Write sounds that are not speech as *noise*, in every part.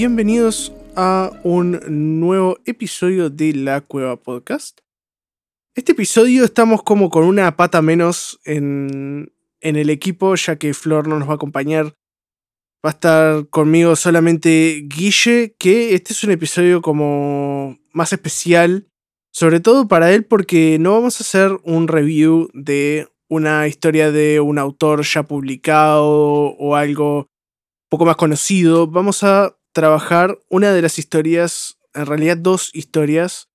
Bienvenidos a un nuevo episodio de la Cueva Podcast. Este episodio estamos como con una pata menos en, en el equipo, ya que Flor no nos va a acompañar Va a estar conmigo solamente Guille, que este es un episodio como más especial, sobre todo para él porque no vamos a hacer un review de una historia de un autor ya publicado o algo poco más conocido. Vamos a trabajar una de las historias, en realidad dos historias,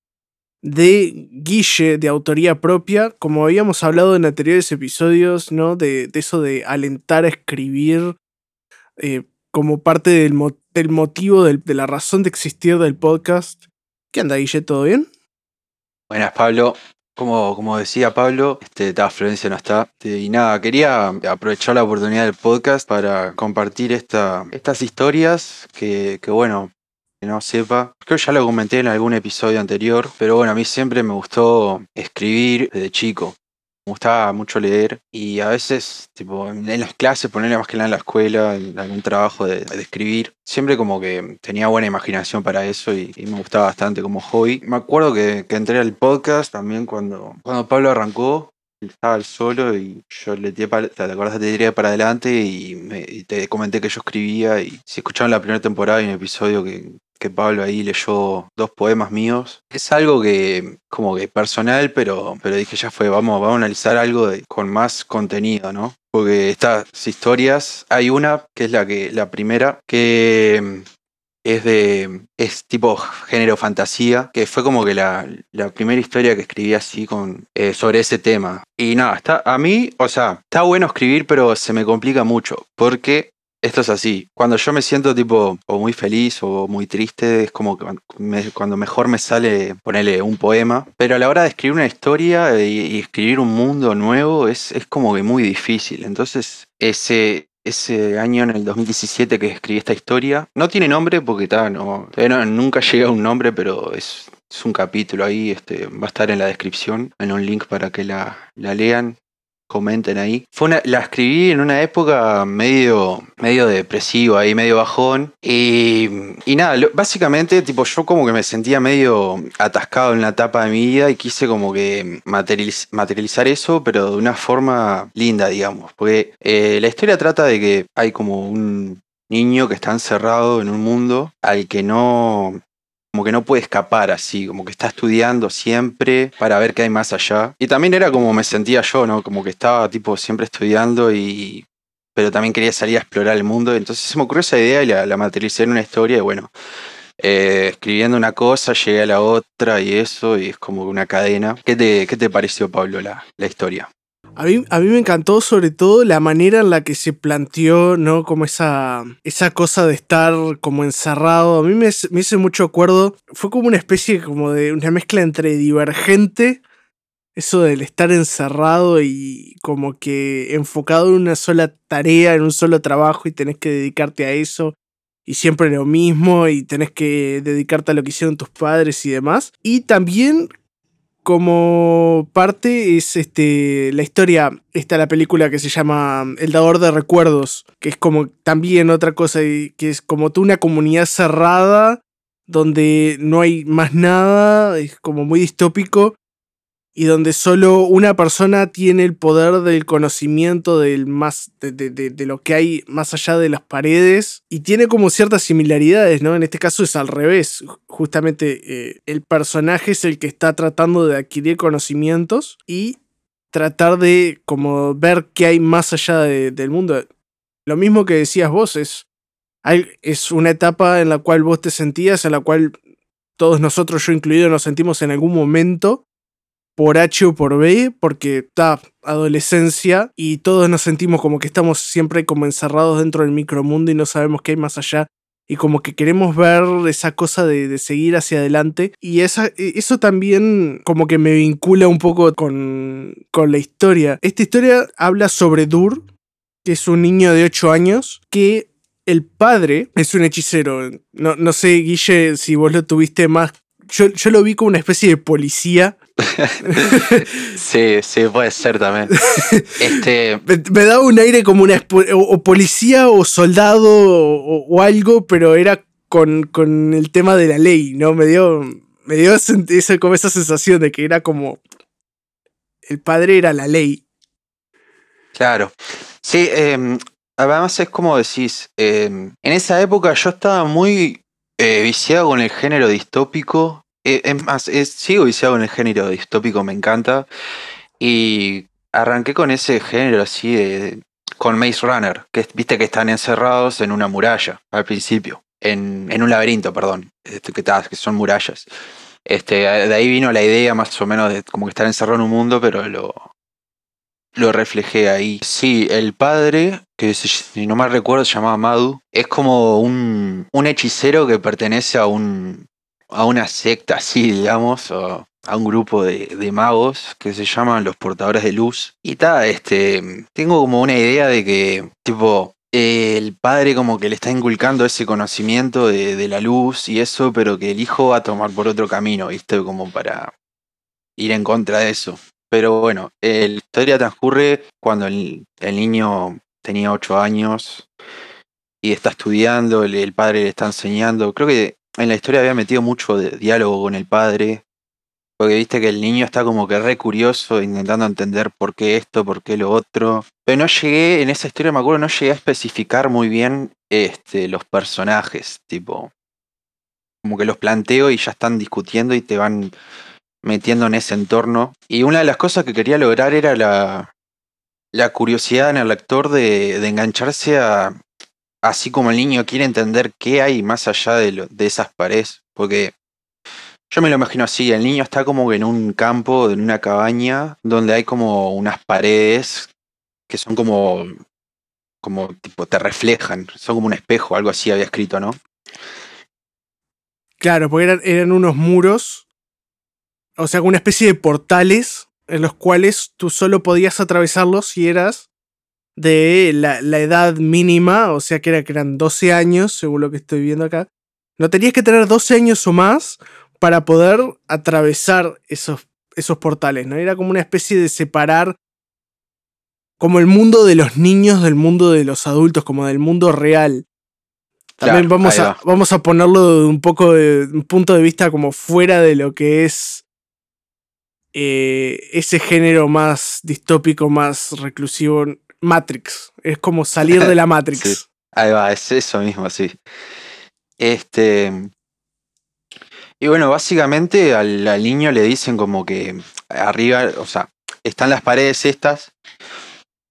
de Guille, de autoría propia, como habíamos hablado en anteriores episodios, ¿no? De, eso de alentar a escribir eh, como parte del, motivo, de la razón de existir del podcast. ¿Qué anda, Guille? ¿Todo bien? Buenas, Pablo. Como, como decía Pablo, este, Florencia no está. Este, y nada, quería aprovechar la oportunidad del podcast para compartir esta, estas historias que, que, bueno, que no sepa. Creo que ya lo comenté en algún episodio anterior, pero bueno, a mí siempre me gustó escribir desde chico me gustaba mucho leer y a veces, tipo, en las clases, ponerle más que nada en la escuela, en algún trabajo de, escribir, siempre como que tenía buena imaginación para eso y, me gustaba bastante como hobby. Me acuerdo que, entré al podcast también cuando, cuando Pablo arrancó, estaba solo y yo le tiré para, te acuerdas te tiré para adelante y, me, te comenté que yo escribía y si escucharon la primera temporada y un episodio que, que Pablo ahí leyó dos poemas míos. Es algo que, como que personal, pero, pero dije ya fue, vamos, vamos a analizar algo con más contenido, ¿no? Porque estas historias, hay una que es la que, la primera, que mm, es de. es tipo género fantasía, que fue como que la, la primera historia que escribí así con. Eh, sobre ese tema. Y nada, está. A mí, o sea, está bueno escribir, pero se me complica mucho. Porque esto es así. Cuando yo me siento tipo o muy feliz o muy triste, es como que cuando mejor me sale ponerle un poema. Pero a la hora de escribir una historia y, escribir un mundo nuevo es, es como que muy difícil. Entonces, ese, ese año, en el 2017, que escribí esta historia. No tiene nombre porque está, no, nunca llega a un nombre, pero es, es, un capítulo ahí. Este, va a estar en la descripción, en un link para que la, la lean comenten ahí. Fue la escribí en una época medio, medio depresiva y medio bajón. Y, y nada, básicamente, tipo, yo como que me sentía medio atascado en la etapa de mi vida y quise como que materializar eso, pero de una forma linda, digamos. Porque eh, la historia trata de que hay como un niño que está encerrado en un mundo al que no como que no puede escapar así, como que está estudiando siempre para ver qué hay más allá. Y también era como me sentía yo, ¿no? Como que estaba tipo siempre estudiando y... pero también quería salir a explorar el mundo. Entonces se me ocurrió esa idea y la, materialicé en una historia y bueno, eh, escribiendo una cosa llegué a la otra y eso y es como una cadena. ¿Qué te, qué te pareció, Pablo, la, la historia? A mí, a mí me encantó sobre todo la manera en la que se planteó, ¿no? Como esa, esa cosa de estar como encerrado. A mí me, me hizo mucho acuerdo. Fue como una especie como de una mezcla entre divergente. Eso del estar encerrado y como que enfocado en una sola tarea, en un solo trabajo y tenés que dedicarte a eso y siempre lo mismo y tenés que dedicarte a lo que hicieron tus padres y demás. Y también como parte es este, la historia, está la película que se llama El dador de recuerdos, que es como también otra cosa, que es como tú una comunidad cerrada donde no hay más nada, es como muy distópico, y donde solo una persona tiene el poder del conocimiento del más, de, lo que hay más allá de las paredes y tiene como ciertas similaridades, ¿no? En este caso es al revés, justamente eh, el personaje es el que está tratando de adquirir conocimientos y tratar de como ver qué hay más allá del mundo. Lo mismo que decías vos, es, es una etapa en la cual vos te sentías, en la cual todos nosotros, yo incluido, nos sentimos en algún momento por H o por B, porque está adolescencia y todos nos sentimos como que estamos siempre como encerrados dentro del micromundo y no sabemos qué hay más allá y como que queremos ver esa cosa de, seguir hacia adelante. Y esa, e, eso también como que me vincula un poco con, con la historia. Esta historia habla sobre Dur, que es un niño de 8 años, que el padre es un hechicero. No, no sé, Guille, si vos lo tuviste más yo, yo, lo vi como una especie de policía *laughs* sí, sí, puede ser también. Este... *laughs* Me, daba un aire como una o, policía o soldado o, algo, pero era con, con, el tema de la ley, ¿no? Me dio, me dio esa, como esa sensación de que era como el padre era la ley. Claro. Sí, em, además es como decís, em, en esa época yo estaba muy eh, viciado con el género distópico es más, sigo viciado en el género distópico, me encanta. Y arranqué con ese género así de, con Maze Runner, que viste que están encerrados en una muralla al principio, en, en un laberinto, perdón, este, que, que son murallas. Este, de ahí vino la idea más o menos de como que estar encerrado en un mundo, pero lo, lo reflejé ahí. Sí, el padre, que si no mal recuerdo se llamaba Madu, es como un, un hechicero que pertenece a un, a una secta así, digamos, o a un grupo de, magos que se llaman los portadores de luz. Y está, este, tengo como una idea de que, tipo, el padre como que le está inculcando ese conocimiento de, la luz y eso, pero que el hijo va a tomar por otro camino, ¿viste? Como para ir en contra de eso. Pero bueno, la historia transcurre cuando el, niño tenía 8 años y está estudiando, el, padre le está enseñando. Creo que en la historia había metido mucho diálogo con el padre, porque viste que el niño está como que re curioso, intentando entender por qué esto, por qué lo otro. Pero no llegué, en esa historia me acuerdo, no llegué a especificar muy bien este, los personajes, tipo. Como que los planteo y ya están discutiendo y te van metiendo en ese entorno. Y una de las cosas que quería lograr era la, la curiosidad en el lector de, de engancharse a, así como el niño quiere entender qué hay más allá de, de esas paredes, porque yo me lo imagino así, el niño está como en un campo, en una cabaña, donde hay como unas paredes que son como, como tipo, te reflejan, son como un espejo, algo así había escrito, ¿no? Claro, porque eran, eran unos muros, o sea, una especie de portales en los cuales tú solo podías atravesarlos si eras de la, edad mínima, o sea que, era, que eran 12 años, según lo que estoy viendo acá. No tenías que tener 12 años o más para poder atravesar esos, esos portales, ¿no? Era como una especie de separar como el mundo de los niños del mundo de los adultos, como del mundo real. También vamos, a, vamos a ponerlo de un poco de un punto de vista como fuera de lo que es eh, ese género más distópico, más reclusivo Matrix. Es como salir *laughs* de la Matrix. Ahí va, es eso mismo, sí. Este. Y bueno, básicamente al, niño le dicen como que arriba, o sea, están las paredes estas.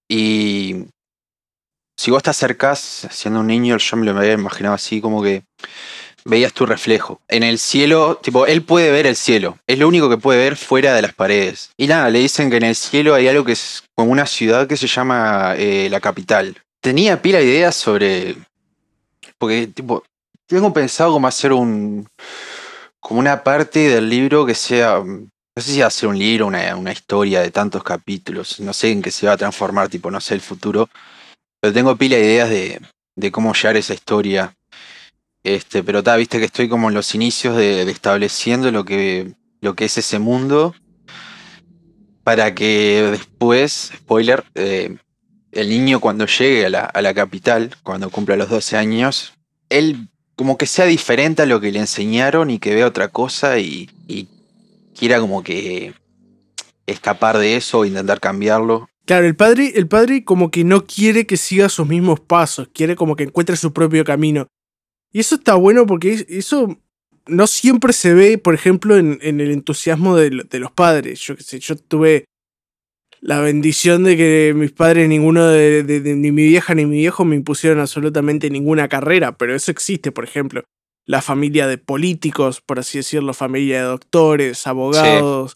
Y si vos te acercás siendo un niño, yo me lo había imaginado así, como que veías tu reflejo. En el cielo, tipo, él puede ver el cielo. Es lo único que puede ver fuera de las paredes. Y nada, le dicen que en el cielo hay algo que es como una ciudad que se llama eh, la capital. Tenía pila de ideas sobre. Porque, tipo, tengo pensado como hacer un. como una parte del libro que sea. No sé si hacer un libro, una, una historia de tantos capítulos. No sé en qué se va a transformar, tipo, no sé el futuro. Pero tengo pila de ideas de, de cómo llevar esa historia este, pero ta, viste que estoy como en los inicios de, estableciendo lo que, lo que es ese mundo. Para que después, spoiler, eh, el niño cuando llegue a la, capital, cuando cumpla los 12 años, él como que sea diferente a lo que le enseñaron y que vea otra cosa y, y quiera como que escapar de eso o intentar cambiarlo. Claro, el padre, el padre como que no quiere que siga sus mismos pasos, quiere como que encuentre su propio camino. Y eso está bueno porque eso no siempre se ve, por ejemplo, en, el entusiasmo de, los padres. Yo yo tuve la bendición de que mis padres, ninguno de, ni mi vieja ni mi viejo me impusieron absolutamente ninguna carrera, pero eso existe, por ejemplo. La familia de políticos, por así decirlo, familia de doctores, abogados,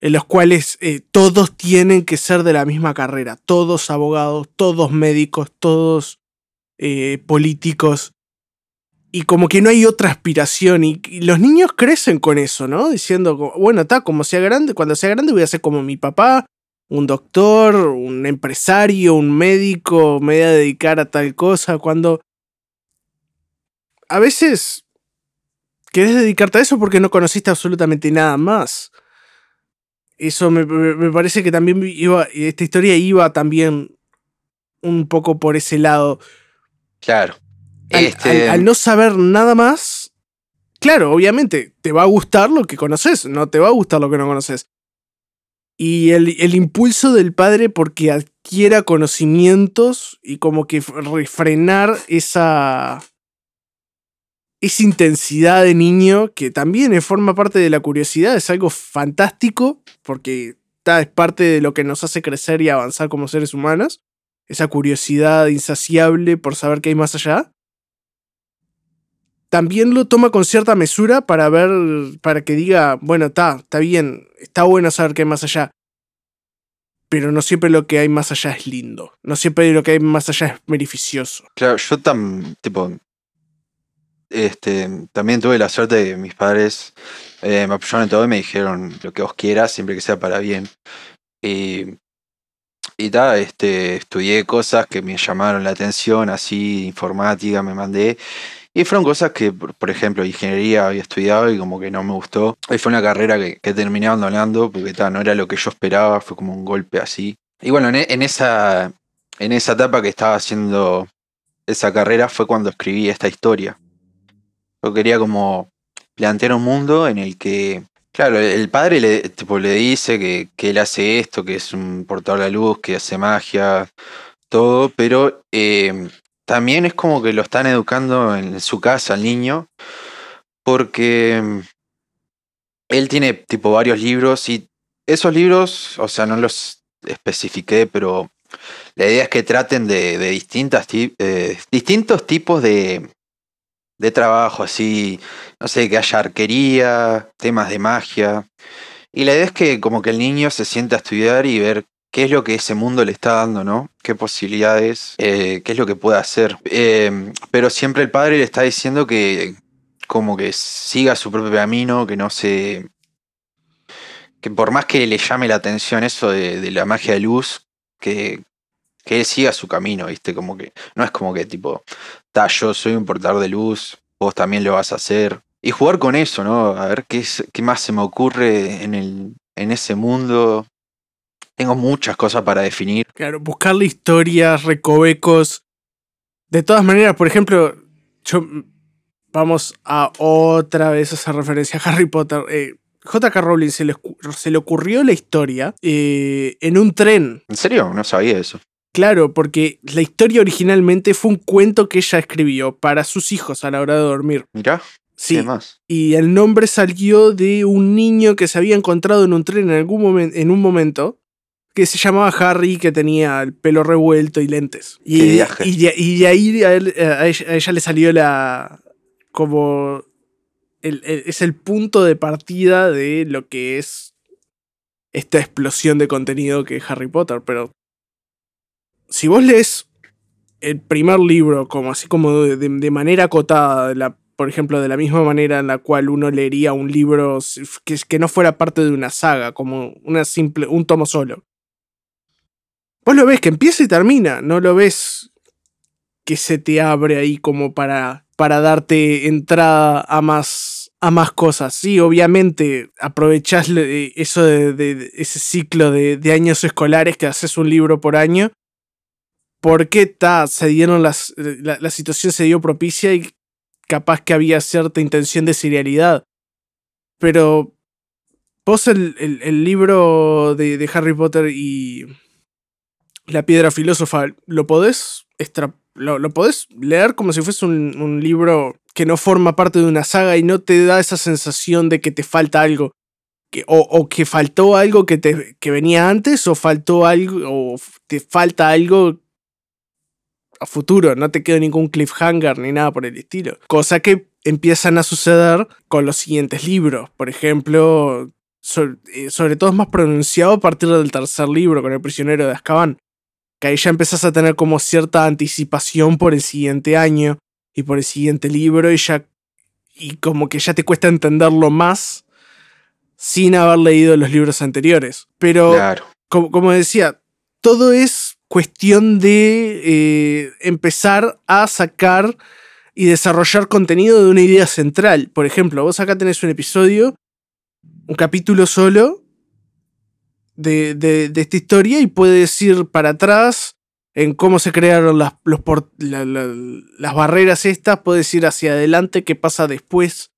en los cuales eh, todos tienen que ser de la misma carrera, todos abogados, todos médicos, todos eh, políticos y como que no hay otra aspiración. Y, los niños crecen con eso, ¿no? Diciendo, bueno, está, como sea grande, cuando sea grande voy a ser como mi papá, un doctor, un empresario, un médico, me voy a dedicar a tal cosa. Cuando a veces querés dedicarte a eso porque no conociste absolutamente nada más. Eso me, me parece que también iba, esta historia iba también un poco por ese lado. Claro. Este al, no saber nada más, claro, obviamente te va a gustar lo que conoces, no te va a gustar lo que no conoces. Y el, el impulso del padre porque adquiera conocimientos y como que refrenar esa, esa intensidad de niño que también forma parte de la curiosidad, es algo fantástico porque es parte de lo que nos hace crecer y avanzar como seres humanos, esa curiosidad insaciable por saber qué hay más allá también lo toma con cierta mesura para ver, para que diga, bueno, está, está bien, está bueno saber qué hay más allá. Pero no siempre lo que hay más allá es lindo. No siempre lo que hay más allá es beneficioso. Claro, yo tam, tipo, este, también tuve la suerte de que mis padres eh, me apoyaron en todo y me dijeron lo que vos quieras, siempre que sea para bien. Y, y ta, este, estudié cosas que me llamaron la atención, así, informática, me mandé. Y fueron cosas que, por ejemplo, ingeniería había estudiado y como que no me gustó. Y fue una carrera que, terminé abandonando porque no era lo que yo esperaba, fue como un golpe así. Y bueno, en, esa, en esa etapa que estaba haciendo esa carrera fue cuando escribí esta historia. Yo quería como plantear un mundo en el que, claro, el padre le, dice que, que él hace esto, que es un portador de la luz, que hace magia, todo, pero eh, también es como que lo están educando en su casa al niño, porque mm, él tiene tipo varios libros y esos libros, o sea, no los especifiqué, pero la idea es que traten de, distintas, eh, distintos tipos de, de trabajo, así, no sé, que haya arquería, temas de magia. Y la idea es que como que el niño se sienta a estudiar y ver qué es lo que ese mundo le está dando, ¿no? ¿Qué posibilidades? Eh, ¿Qué es lo que puede hacer? Eh, pero siempre el padre le está diciendo que como que siga su propio camino, que no se... que por más que le llame la atención eso de, la magia de luz, que, que él siga su camino, ¿viste? Como que no es como que tipo, ta, yo soy un portador de luz, vos también lo vas a hacer. Y jugar con eso, ¿no? A ver qué, qué más se me ocurre en, el, en ese mundo tengo muchas cosas para definir. Claro, buscarle historias, recovecos. De todas maneras, por ejemplo, yo, vamos a otra vez hacer referencia a Harry Potter. Eh, J.K. Rowling se le, se le, ocurrió la historia eh, en un tren. ¿En serio? No sabía eso. Claro, porque la historia originalmente fue un cuento que ella escribió para sus hijos a la hora de dormir. Mirá. Sí, más? y el nombre salió de un niño que se había encontrado en un tren en algún momento, en un momento que se llamaba Harry, que tenía el pelo revuelto y lentes. Y, y, de, ahí a, ella, le salió la. como. es el punto de partida de lo que es esta explosión de contenido que es Harry Potter. Pero. Si vos lees el primer libro, como así como de, manera acotada, la, por ejemplo, de la misma manera en la cual uno leería un libro que, que no fuera parte de una saga, como una simple, un tomo solo. Vos lo ves que empieza y termina, no lo ves que se te abre ahí como para, para darte entrada a más, a más cosas. Sí, obviamente aprovechás eso de, ese ciclo de, años escolares que haces un libro por año. Porque ta, se dieron las, la, situación se dio propicia y capaz que había cierta intención de serialidad. Pero vos el, el, libro de Harry Potter y la piedra filósofa, lo podés, lo, podés leer como si fuese un, libro que no forma parte de una saga y no te da esa sensación de que te falta algo. Que, o, que faltó algo que, te, que venía antes, o faltó algo, o te falta algo a futuro, no te quedó ningún cliffhanger ni nada por el estilo. Cosa que empiezan a suceder con los siguientes libros. Por ejemplo, sobre, eh, sobre todo es más pronunciado a partir del tercer libro, con el prisionero de Azkaban que ahí ya empezás a tener como cierta anticipación por el siguiente año y por el siguiente libro y ya y como que ya te cuesta entenderlo más sin haber leído los libros anteriores. Pero como, decía, todo es cuestión de eh, empezar a sacar y desarrollar contenido de una idea central. Por ejemplo, vos acá tenés un episodio, un capítulo solo de, de, esta historia y puedes ir para atrás en cómo se crearon las, las barreras estas, puedes ir hacia adelante, qué pasa después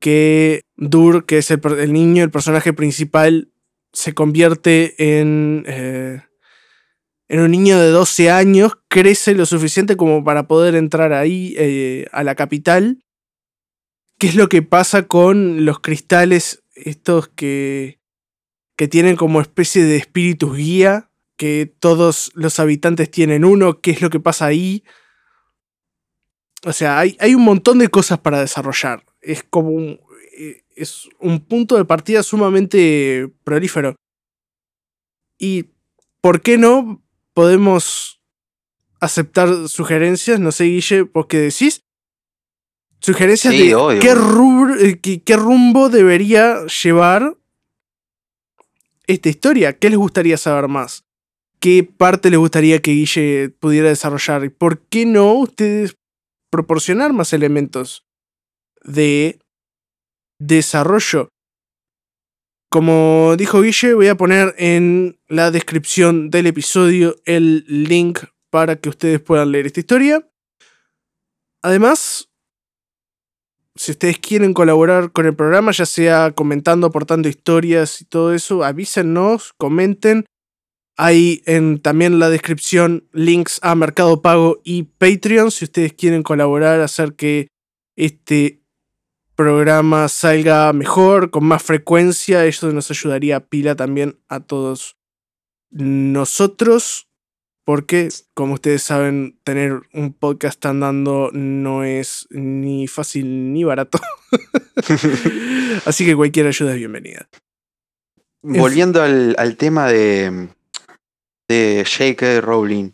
que Dur, que es el, niño, el personaje principal, se convierte en, eh, en un niño de 12 años, crece lo suficiente como para poder entrar ahí eh, a la capital. ¿Qué es lo que pasa con los cristales estos que, que tienen como especie de espíritus guía? que todos los habitantes tienen uno, qué es lo que pasa ahí. O sea, hay, hay un montón de cosas para desarrollar. Es como un, eh, es un punto de partida sumamente prolífero. Y, ¿por qué no podemos aceptar sugerencias? No sé, Guille, ¿por qué decís? Sugerencias de qué, eh, qué rumbo debería llevar esta historia. ¿Qué les gustaría saber más? qué parte les gustaría que Guille pudiera desarrollar y por qué no ustedes proporcionar más elementos de desarrollo. Como dijo Guille, voy a poner en la descripción del episodio el link para que ustedes puedan leer esta historia. Además, si ustedes quieren colaborar con el programa, ya sea comentando, aportando historias y todo eso, avísenos, comenten hay en también la descripción links a Mercado Pago y Patreon si ustedes quieren colaborar, hacer que este programa salga mejor, con más frecuencia. Eso nos ayudaría a pila también a todos nosotros. Porque, como ustedes saben, tener un podcast andando no es ni fácil ni barato. *laughs* Así que cualquier ayuda es bienvenida. Volviendo al tema de, de J.K. Rowling.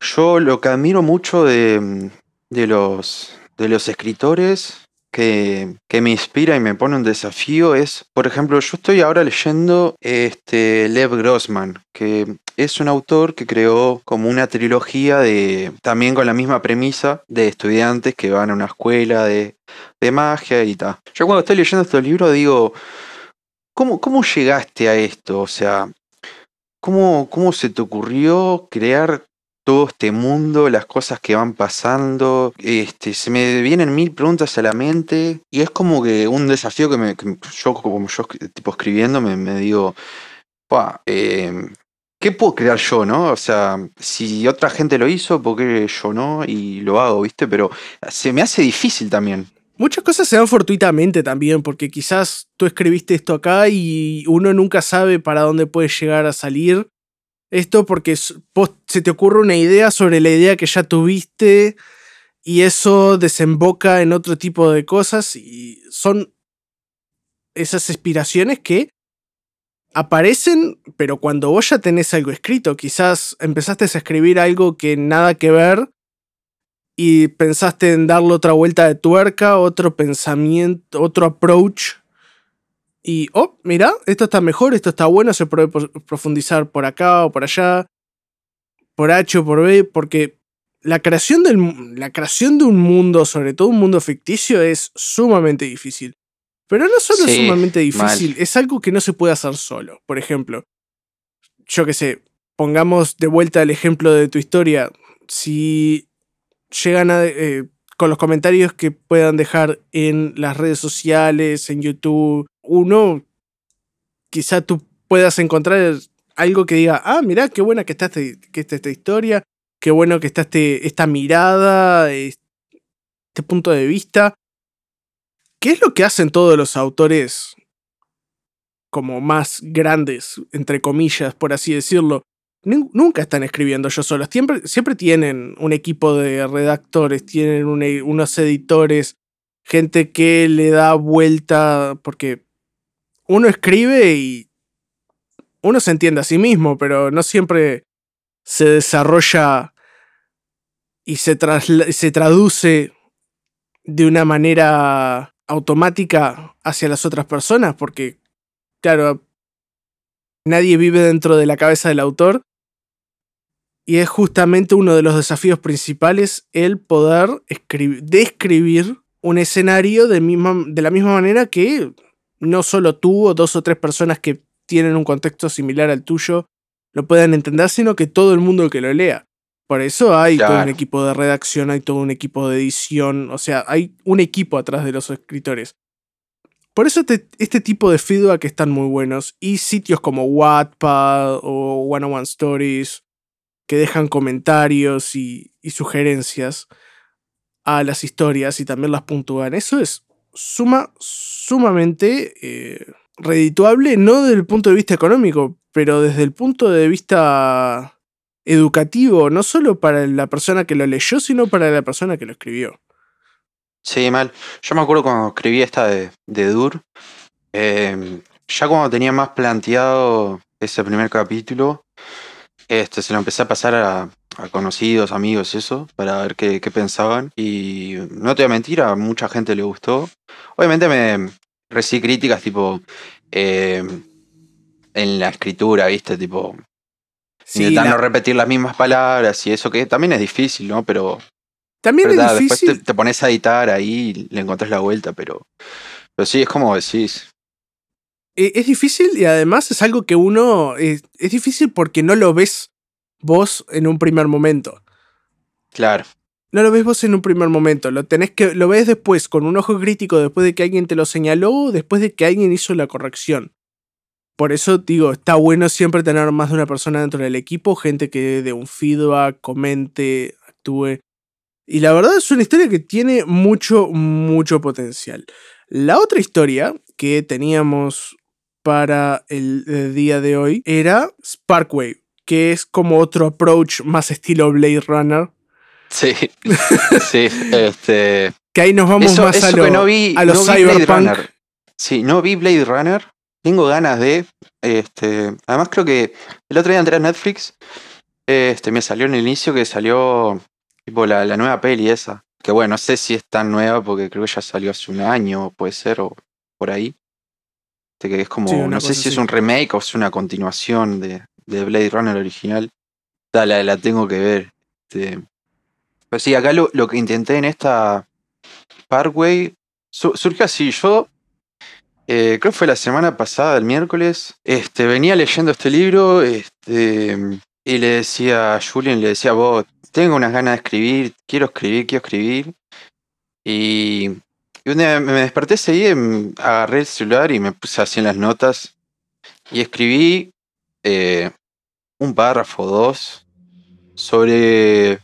Yo lo que admiro mucho de, de, los, de los escritores que, que, me inspira y me pone un desafío es, por ejemplo, yo estoy ahora leyendo este Lev Grossman, que es un autor que creó como una trilogía de, también con la misma premisa, de estudiantes que van a una escuela de, de magia y tal. Yo cuando estoy leyendo estos libros digo, ¿cómo, ¿cómo llegaste a esto? O sea, ¿Cómo, ¿Cómo se te ocurrió crear todo este mundo, las cosas que van pasando? Este, se me vienen mil preguntas a la mente y es como que un desafío que, me, yo, como yo tipo escribiendo, me, digo, em, ¿qué puedo crear yo, no? O sea, si otra gente lo hizo, ¿por qué yo no? Y lo hago, ¿viste? Pero se me hace difícil también. Muchas cosas se dan fortuitamente también, porque quizás tú escribiste esto acá y uno nunca sabe para dónde puede llegar a salir. Esto porque se te ocurre una idea sobre la idea que ya tuviste y eso desemboca en otro tipo de cosas y son esas inspiraciones que aparecen, pero cuando vos ya tenés algo escrito, quizás empezaste a escribir algo que nada que ver y pensaste en darle otra vuelta de tuerca, otro pensamiento, otro approach. Y, oh, mira, esto está mejor, esto está bueno, se puede profundizar por acá o por allá, por H o por B, porque la creación, del, la creación de un mundo, sobre todo un mundo ficticio, es sumamente difícil. Pero no solo es sumamente difícil, es algo que no se puede hacer solo. Por ejemplo, yo qué sé, pongamos de vuelta el ejemplo de tu historia. Si llegan a, eh, con los comentarios que puedan dejar en las redes sociales, en YouTube. Uno, quizá tú puedas encontrar algo que diga, ah, mira, qué buena que está, este, que está esta historia, qué bueno que está este, esta mirada, este punto de vista. ¿Qué es lo que hacen todos los autores como más grandes, entre comillas, por así decirlo? nunca están escribiendo ellos solos. Siempre, siempre tienen un equipo de redactores, tienen unos editores, gente que le da vuelta, porque uno escribe y uno se entiende a sí mismo, pero no siempre se desarrolla y se, se traduce de una manera automática hacia las otras personas, porque, claro, nadie vive dentro de la cabeza del autor. Y es justamente uno de los desafíos principales el poder describir un escenario de, misma, de la misma manera que no solo tú o dos o tres personas que tienen un contexto similar al tuyo lo puedan entender, sino que todo el mundo que lo lea. Por eso hay todo un equipo de redacción, hay todo un equipo de edición, o sea, hay un equipo atrás de los escritores. Por eso este tipo de feedback están muy buenos y sitios como Wattpad o One on One Stories que dejan comentarios y, sugerencias a las historias y también las puntúan. Eso es suma, sumamente eh, redituable, no desde el punto de vista económico, pero desde el punto de vista educativo, no solo para la persona que lo leyó, sino para la persona que lo escribió. Sí, mal. Yo me acuerdo cuando escribí esta de, de Dur, em, ya cuando tenía más planteado ese primer capítulo, este, se lo empecé a pasar a, conocidos, amigos, eso, para ver qué, pensaban. Y no te voy a mentir, a mucha gente le gustó. Obviamente me recibí críticas tipo em, en la escritura, ¿viste? Tipo, Intentando no repetir las mismas palabras y eso que también es difícil, ¿no? Pero. También es difícil. Después te, pones a editar ahí y le encontrás la vuelta, pero. Pero sí, es como decís. E, es difícil y además es algo que uno. Es, es difícil porque no lo ves vos en un primer momento. Claro. No lo ves vos en un primer momento, lo tenés que lo ves después con un ojo crítico después de que alguien te lo señaló, después de que alguien hizo la corrección. Por eso digo, está bueno siempre tener más de una persona dentro del equipo, gente que dé un feedback, comente, actúe. Y la verdad es una historia que tiene mucho, mucho potencial. La otra historia que teníamos para el, día de hoy era Sparkwave, que es como otro approach más estilo Blade Runner. Sí, *laughs* sí, este... Que ahí nos vamos más a, lo, a los cyberpunk. Sí, no vi Blade Runner, tengo ganas de. Este, además, creo que el otro día entré a Netflix. Este, me salió en el inicio que salió tipo la, nueva peli esa. Que bueno, no sé si es tan nueva porque creo que ya salió hace un año, puede ser, o por ahí. Este, que es como, no sé si es un remake o es una continuación de, de Blade Runner original. La, la tengo que ver. Este, pero sí, acá lo, lo que intenté en esta Parkway surge así. Yo eh, creo que fue la semana pasada, el miércoles, este, venía leyendo este libro este, y le decía a Julian, le decía, vos, tengo unas ganas de escribir, quiero escribir, quiero escribir. Y, un día me desperté, seguí, agarré el celular y me puse así en las notas y escribí eh, un párrafo, dos, sobre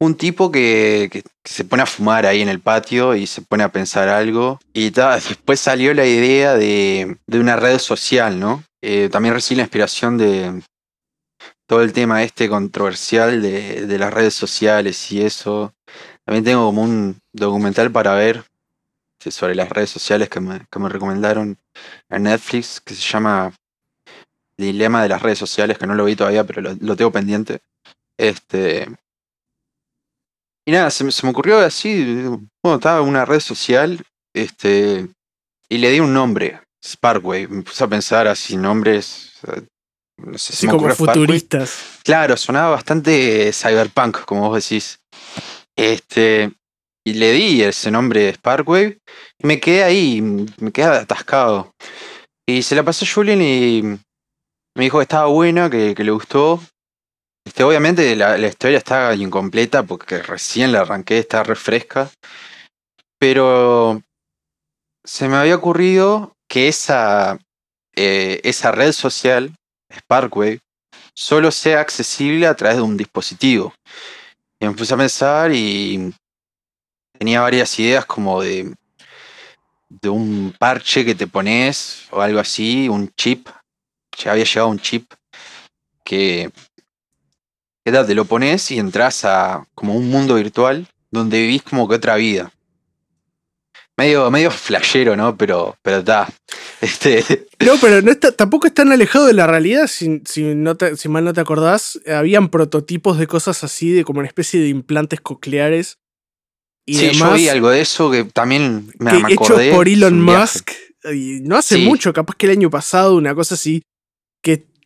un tipo que, se pone a fumar ahí en el patio y se pone a pensar algo. Y *laughs* después salió la idea de, una red social, ¿no? Eh, también recibí la inspiración de todo el tema este controversial de, las redes sociales y eso. También tengo como un documental para ver sobre las redes sociales que me, recomendaron en Netflix, que se llama Dilema de las redes sociales, que no lo vi todavía, pero lo, lo tengo pendiente. Este, y nada, se, me ocurrió así, bueno, estaba en una red social, este, y le di un nombre, Sparkway. Me puse a pensar así, nombres, no sé si como futuristas. Claro, sonaba bastante cyberpunk, como vos decís. Este, y le di ese nombre Sparkway y me quedé ahí, me quedé atascado. Y se la pasó a Julian y me dijo que estaba buena, que, que le gustó. Este, obviamente la, historia está incompleta porque recién la arranqué, está refresca. Pero se me había ocurrido que esa, eh, esa red social, Sparkway, solo sea accesible a través de un dispositivo. Y me puse a pensar y tenía varias ideas como de, de un parche que te pones o algo así, un chip. Ya había llegado un chip que te lo pones y entras a como un mundo virtual donde vivís como que otra vida. Medio, medio flashero, ¿no? Pero, pero está. *laughs* Este. No, pero no está, tampoco es tan alejado de la realidad. Si, si, no te- si mal no te acordás, habían prototipos de cosas así, de como una especie de implantes cocleares. Y sí, yo vi algo de eso que también me, que me acordé. por es Elon. Musk. Y no hace Sí. mucho, capaz que el año pasado, una cosa así.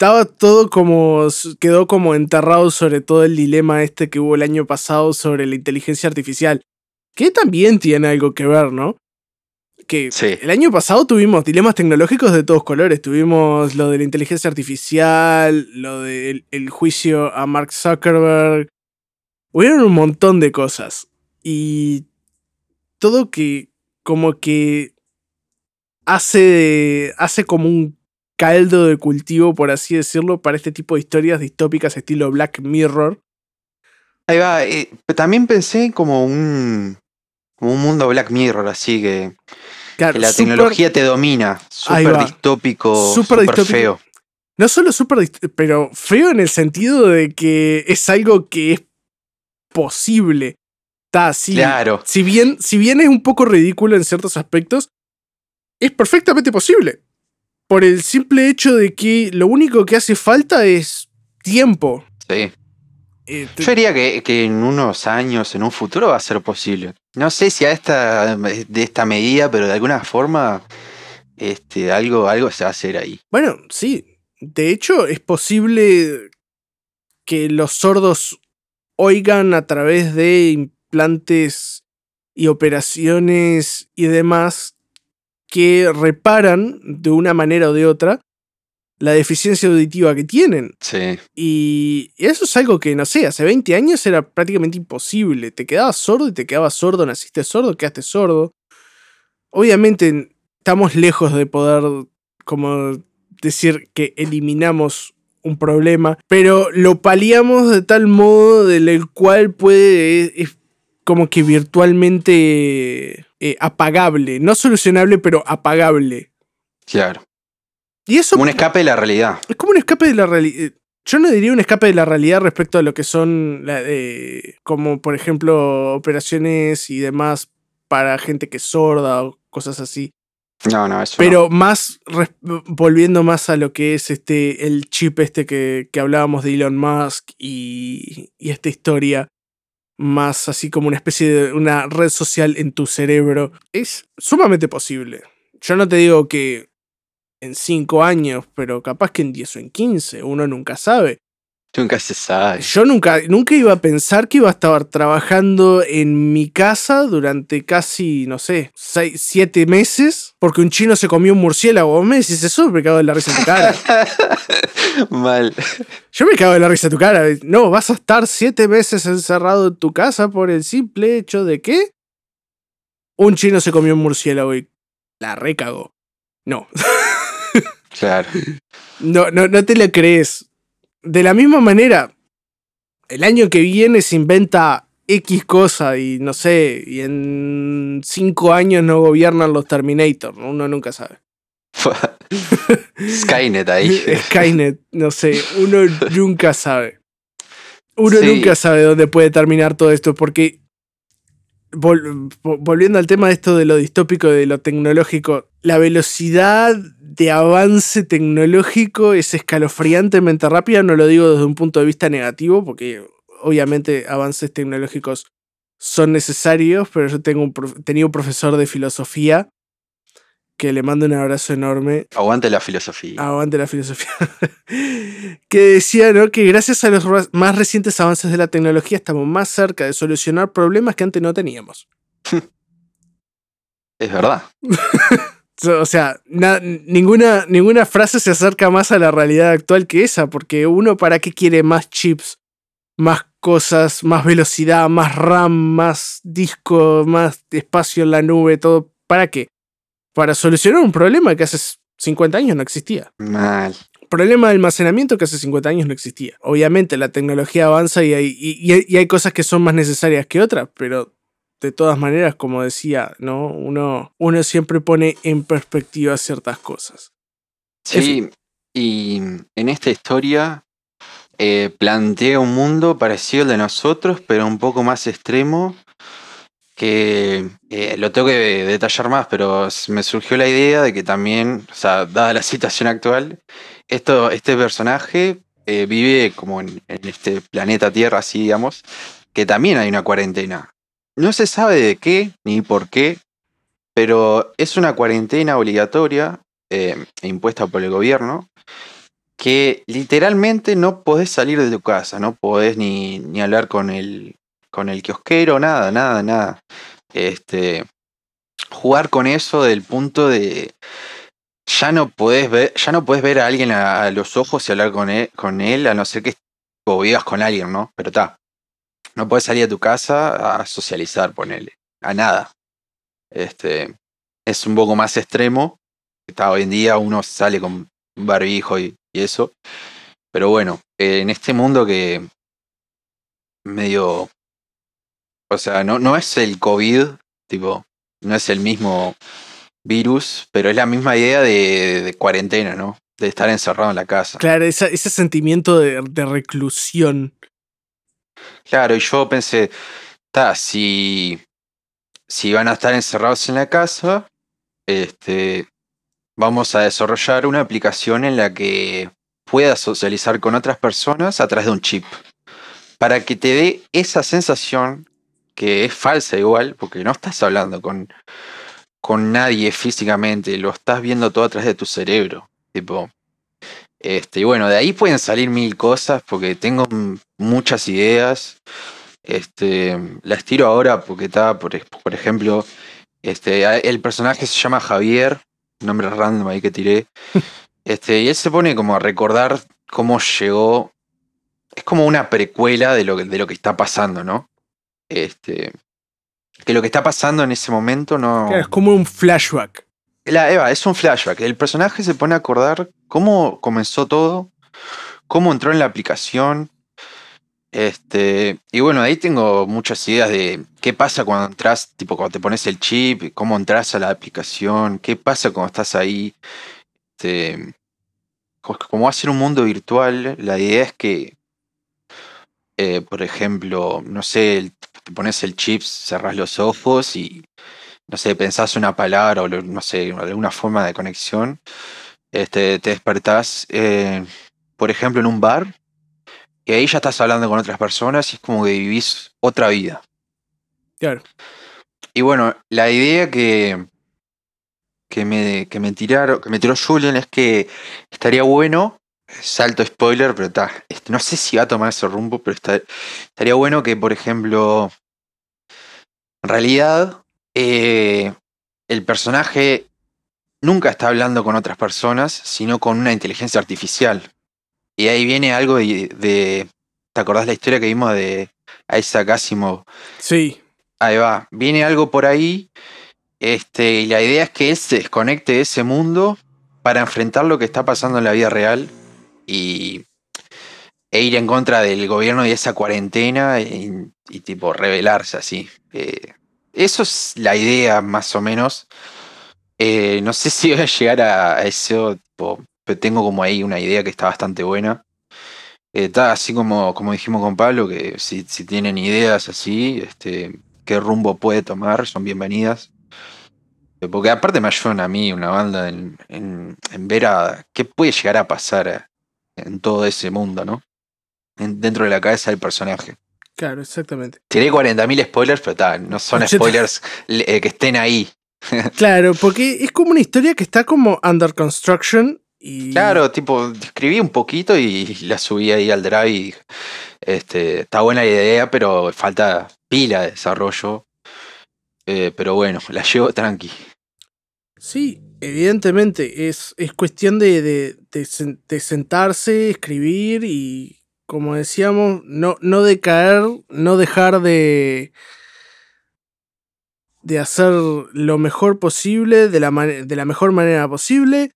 Estaba todo como. quedó como enterrado sobre todo el dilema este que hubo el año pasado sobre la inteligencia artificial. Que también tiene algo que ver, ¿no? Que Sí. el año pasado tuvimos dilemas tecnológicos de todos colores. Tuvimos lo de la inteligencia artificial, lo del el juicio a Mark Zuckerberg. Hubieron un montón de cosas. Y todo que como que hace, hace como un caldo de cultivo, por así decirlo, para este tipo de historias distópicas estilo Black Mirror. Ahí va. eh, también pensé como un. Como un mundo Black Mirror, así que, Claro, que la tecnología te domina. Súper distópico. Súper feo. No solo súper, pero feo en el sentido de que es algo que es posible. Está así. Claro. Si bien, si bien es un poco ridículo en ciertos aspectos, es perfectamente posible. Por el simple hecho de que lo único que hace falta es tiempo. Sí. Eh, te- Yo diría que, que en unos años, en un futuro, va a ser posible. No sé si a esta, de esta medida, pero de alguna forma, este, algo, algo se va a hacer ahí. Bueno, sí. De hecho, es posible que los sordos oigan a través de implantes y operaciones y demás que reparan de una manera o de otra la deficiencia auditiva que tienen. Sí. Y eso es algo que, no sé, hace 20 años era prácticamente imposible. Te quedabas sordo y te quedabas sordo, naciste sordo, quedaste sordo. Obviamente estamos lejos de poder, como decir que eliminamos un problema, pero lo paliamos de tal modo del el cual puede, es como que virtualmente eh, apagable, no solucionable, pero apagable. Claro. Y eso Como un escape de la realidad. es como un escape de la realidad. Yo no diría un escape de la realidad respecto a lo que son, la- eh, como por ejemplo, operaciones y demás para gente que es sorda o cosas así. No, no, eso Pero más, volviendo más a lo que es este, el chip este que, que hablábamos de Elon Musk y, y esta historia, más así como una especie de una red social en tu cerebro, es sumamente posible. Yo no te digo que en 5 años, pero capaz que en 10 o en 15, uno nunca sabe. Nunca se sabe. Yo nunca, nunca iba a pensar que iba a estar trabajando en mi casa durante casi, no sé, 7 meses porque un chino se comió un murciélago. Vos me decís eso, me cago de la risa en tu cara. *laughs* Mal. Yo me cago de la risa en tu cara. No, vas a estar 7 meses encerrado en tu casa por el simple hecho de que un chino se comió un murciélago y la recagó. No, *laughs* Claro. no, no, no te lo crees. De la misma manera, el año que viene se inventa X cosa y no sé, y en 5 años no gobiernan los Terminator, ¿no? uno nunca sabe. *laughs* Skynet ahí. *laughs* Skynet, no sé, uno *laughs* nunca sabe. Uno Sí. nunca sabe dónde puede terminar todo esto, porque vol- vo- volviendo al tema de esto de lo distópico, de lo tecnológico, la velocidad de avance tecnológico es escalofriantemente rápida, no lo digo desde un punto de vista negativo, porque obviamente avances tecnológicos son necesarios, pero yo tengo un tenía un profesor de filosofía que le mando un abrazo enorme, Aguante la filosofía. Aguante la filosofía. *laughs* que decía, ¿no? Que gracias a los más recientes avances de la tecnología estamos más cerca de solucionar problemas que antes no teníamos. Es verdad. *laughs* O sea, na- ninguna, ninguna frase se acerca más a la realidad actual que esa, porque uno para qué quiere más chips, más cosas, más velocidad, más RAM, más disco, más espacio en la nube, todo. ¿Para qué? Para solucionar un problema que hace 50 años no existía. Mal. problema de almacenamiento que hace 50 años no existía. Obviamente la tecnología avanza y hay, y- y hay, y hay cosas que son más necesarias que otras, pero de todas maneras, como decía, ¿no? Uno, uno siempre pone en perspectiva ciertas cosas. Sí, y en esta historia eh, plantea un mundo parecido al de nosotros, pero un poco más extremo, que eh, lo tengo que detallar más, pero me surgió la idea de que también, o sea, dada la *laughs* situación actual, esto, este personaje eh, vive como en, este planeta Tierra, así digamos, que también hay una cuarentena. No se sabe de qué ni por qué, pero es una cuarentena obligatoria eh, impuesta por el gobierno que literalmente no podés salir de tu casa, no podés ni, ni hablar con el, con el kiosquero, nada, nada, nada. Este, jugar con eso del punto de ya no podés ver, ya no podés ver a alguien a, los ojos y hablar con él, con él, a no ser que vivas con alguien, ¿no? Pero está. No podés salir a tu casa a socializar, ponele. A nada. Este. Es un poco más extremo. Está, hoy en día uno sale con barbijo y eso. Pero bueno, en este mundo que medio... O sea, no, no es el COVID, tipo, no es el mismo virus, pero es la misma idea de, cuarentena, ¿no? De estar encerrado en la casa. Claro, ese sentimiento de, reclusión. Claro, y yo pensé, está, si, si van a estar encerrados en la casa, este, vamos a desarrollar una aplicación en la que puedas socializar con otras personas a través de un chip. Para que te dé esa sensación que es falsa igual, porque no estás hablando con, con nadie físicamente, lo estás viendo todo a través de tu cerebro. Tipo. Este, y bueno, de ahí pueden salir mil cosas, porque tengo muchas ideas. Este, las tiro ahora porque está, por, por ejemplo, este, el personaje se llama Javier, nombre random ahí que tiré. *laughs* Este, y él se pone como a recordar cómo llegó. Es como una precuela de lo, de lo que está pasando, ¿no? Este. Que lo que está pasando en ese momento no. es como un flashback. La Eva, es un flashback. El personaje se pone a acordar cómo comenzó todo, cómo entró en la aplicación. Este, y bueno, ahí tengo muchas ideas de qué pasa cuando entras, tipo cuando te pones el chip, cómo entras a la aplicación, qué pasa cuando estás ahí. Este, como va a ser un mundo virtual, la idea es que, eh, por ejemplo, no sé, te pones el chip, cerrás los ojos y, no sé, pensás una palabra o, no sé, alguna forma de conexión. Este, te despertás, eh, por ejemplo, en un bar y ahí ya estás hablando con otras personas y es como que vivís otra vida. Claro. Y bueno, la idea que, que, me, que me tiraron, que me tiró Julian es que estaría bueno, salto spoiler, pero está, no sé si va a tomar ese rumbo, pero estaría bueno que, por ejemplo, en realidad, eh, el personaje nunca está hablando con otras personas, sino con una inteligencia artificial. Y ahí viene algo de, ¿Te acordás la historia que vimos de Isaac Asimov? Sí. Ahí va. Viene algo por ahí. Este, y la idea es que él se desconecte de ese mundo para enfrentar lo que está pasando en la vida real y, e ir en contra del gobierno y esa cuarentena y, tipo rebelarse así. Eh, eso es la idea más o menos. Eh, no sé *laughs* si voy a llegar a, eso, pero tengo como ahí una idea que está bastante buena. Eh, está así como, como dijimos con Pablo, que si, tienen ideas así, este, qué rumbo puede tomar, son bienvenidas. Eh, porque aparte me ayudan a mí, una banda, en, en, ver a qué puede llegar a pasar en todo ese mundo, ¿no? dentro de la cabeza del personaje. Claro, exactamente. Tiré 40.000 spoilers, pero tal, no son spoilers eh, que estén ahí. *laughs* claro, porque es como una historia que está como under construction Claro, tipo, escribí un poquito y la subí ahí al drive y este, está buena la idea, pero falta pila de desarrollo. Eh, pero bueno, la llevo tranqui. Sí, evidentemente, es, es cuestión de, de, sentarse, escribir y, como decíamos, no, no decaer, no dejar de, de hacer lo mejor posible, de la, de la mejor manera posible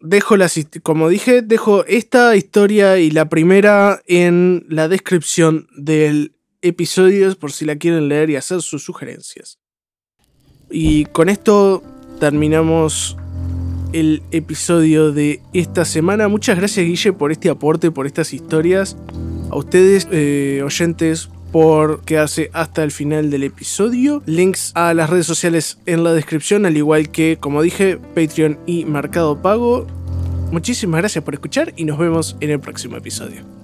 dejo las, como dije, dejo esta historia y la primera en la descripción del episodio por si la quieren leer y hacer sus sugerencias. Y con esto terminamos el episodio de esta semana. Muchas gracias Guille por este aporte, por estas historias. A ustedes, eh, oyentes, por quedarse hasta el final del episodio. Links a las redes sociales en la descripción, al igual que, como dije, Patreon y Mercado Pago. Muchísimas gracias por escuchar y nos vemos en el próximo episodio.